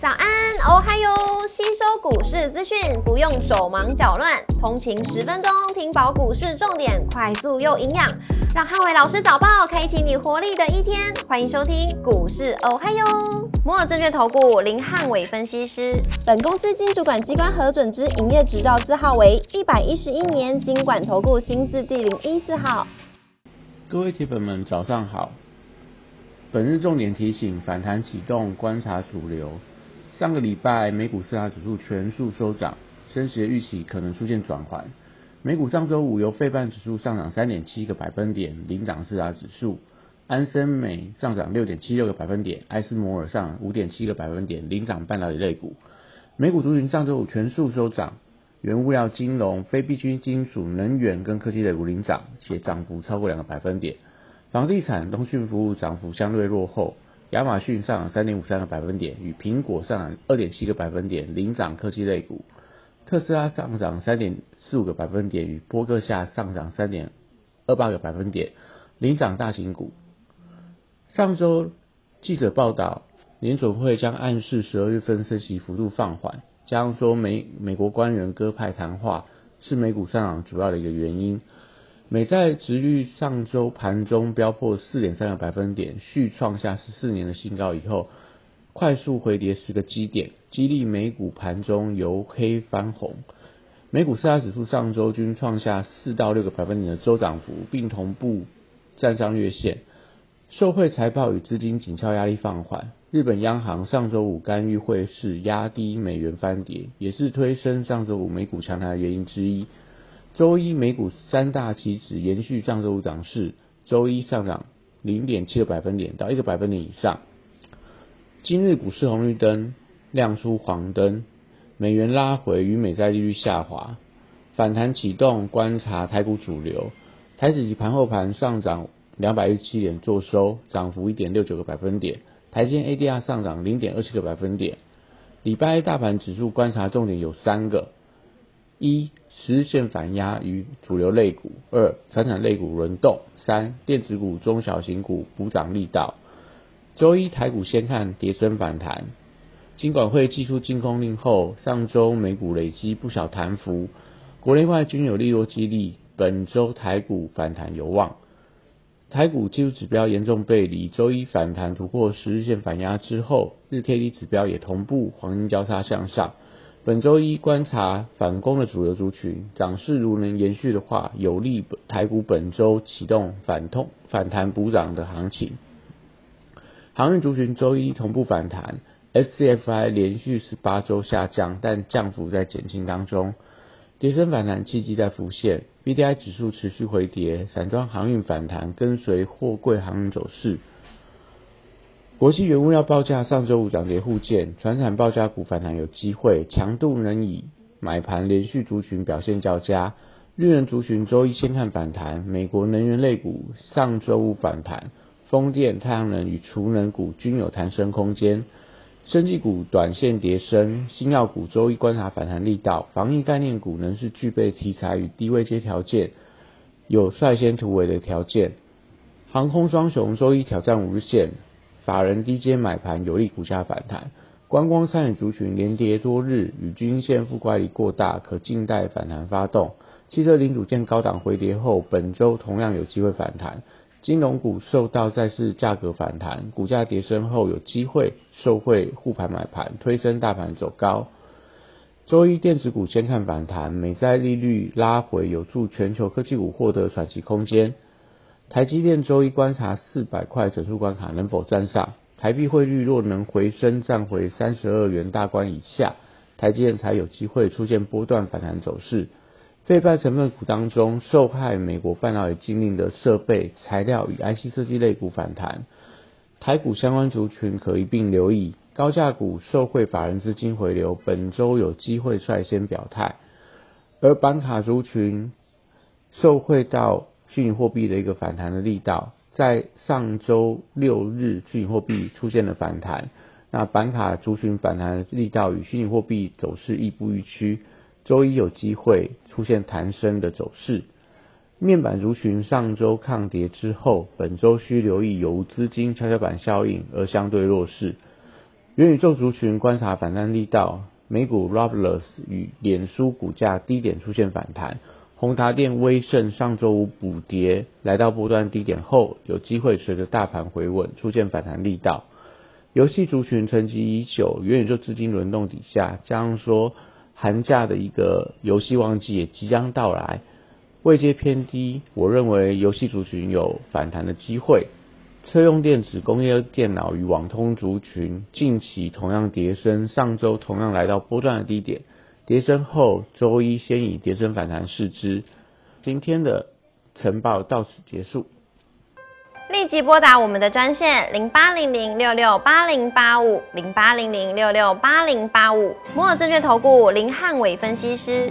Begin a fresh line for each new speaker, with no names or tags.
早安，哦嗨哟！吸收股市资讯不用手忙脚乱，通勤十分钟听饱股市重点，快速又营养，让汉伟老师早报开启你活力的一天。欢迎收听股市哦嗨哟！摩尔证券投顾林汉伟分析师，本公司经主管机关核准之营业执照字号为一百一十一年经管投顾新字第零一四号。
各位铁粉们，早上好。本日重点提醒：反弹启动，观察主流。上个礼拜，美股四大指数全数收涨，升息的预期可能出现转缓。美股上周五由费半指数上涨三点七个百分点，领涨四大指数；安森美上涨六点七六个百分点，埃斯摩尔上五点七个百分点，领涨半导体类股。美股族群上周五全数收涨，原物料、金融、非必需金属、能源跟科技类股领涨，且涨幅超过两个百分点。房地产、通讯服务涨幅相对落后。亚马逊上涨三点五三个百分点，与苹果上涨二点七个百分点，领涨科技类股；特斯拉上涨三点四五个百分点，与波克夏上涨三点二八个百分点，领涨大型股。上周记者报道，联准会将暗示十二月份升息幅度放缓，加上说美美国官员鸽派谈话是美股上涨主要的一个原因。美债值率上周盘中飙破四点三个百分点，续创下十四年的新高以后，快速回跌十个基点，激励美股盘中由黑翻红。美股四大指数上周均创下四到六个百分点的周涨幅，并同步站上月线。受惠财报与资金紧俏压力放缓，日本央行上周五干预汇市，压低美元翻跌，也是推升上周五美股强弹的原因之一。周一美股三大期指延续上周五涨势，周一上涨零点七个百分点到一个百分点以上。今日股市红绿灯亮出黄灯，美元拉回与美债利率下滑，反弹启动，观察台股主流。台指及盘后盘上涨两百一十七点，做收，涨幅一点六九个百分点。台积 ADR 上涨零点二七个百分点。礼拜一大盘指数观察重点有三个。一、实现反压与主流类股；二、传产类股轮动；三、电子股、中小型股补涨力道。周一台股先看跌升反弹，金管会寄出净空令后，上周美股累积不小弹幅，国内外均有利多激励，本周台股反弹有望。台股技术指标严重背离，周一反弹突破十日线反压之后，日 K D 指标也同步黄金交叉向上。本周一观察反攻的主流族群，涨势如能延续的话，有利台股本周启动反痛反弹补涨的行情。航运族群周一同步反弹，SCFI 连续十八周下降，但降幅在减轻当中，跌升反弹契机在浮现，BDI 指数持续回跌，散装航运反弹跟随货柜航运走势。国际原物料报价上周五涨跌互见，船产报价股反弹有机会，强度能以买盘连续族群表现较佳。日人族群周一先看反弹，美国能源类股上周五反弹，风电、太阳能与储能股均有弹升空间。生技股短线跌升，新药股周一观察反弹力道，防疫概念股仍是具备题材与低位接条件，有率先突围的条件。航空双雄周一挑战五日线。法人低阶买盘有利股价反弹，观光餐饮族群连跌多日，与均线负乖离过大，可静待反弹发动。汽车零组件高档回跌后，本周同样有机会反弹。金融股受到再次价格反弹，股价跌升后有机会受惠护盘买盘，推升大盘走高。周一电子股先看反弹，美债利率拉回，有助全球科技股获得喘息空间。台积电周一观察四百块整数关卡能否站上，台币汇率若能回升站回三十二元大关以下，台积电才有机会出现波段反弹走势。非半成分股当中，受害美国半导体禁令的设备、材料与 IC 设计类股反弹，台股相关族群可一并留意。高价股受惠法人资金回流，本周有机会率先表态，而板卡族群受惠到。虚拟货币的一个反弹的力道，在上周六日，虚拟货币出现了反弹。那板卡族群反弹的力道与虚拟货币走势亦步亦趋，周一有机会出现弹升的走势。面板族群上周抗跌之后，本周需留意有资金跷跷板效应而相对弱势。元宇宙族群观察反弹力道，美股 Roblox 与脸书股价低点出现反弹，宏达电、威盛上周五补跌，来到波段低点后，有机会随着大盘回稳出现反弹力道。游戏族群沉寂已久，元宇宙资金轮动底下，加上说寒假的一个游戏旺季也即将到来。位阶偏低，我认为游戏族群有反弹的机会。车用电子、工业电脑与网通族群近期同样跌升，上周同样来到波段的低点，跌升后周一先以跌升反弹试之。今天的晨报到此结束。
立即拨打我们的专线零八零零六六八零八五零八零零六六八零八五摩尔证券投顾林汉伟分析师。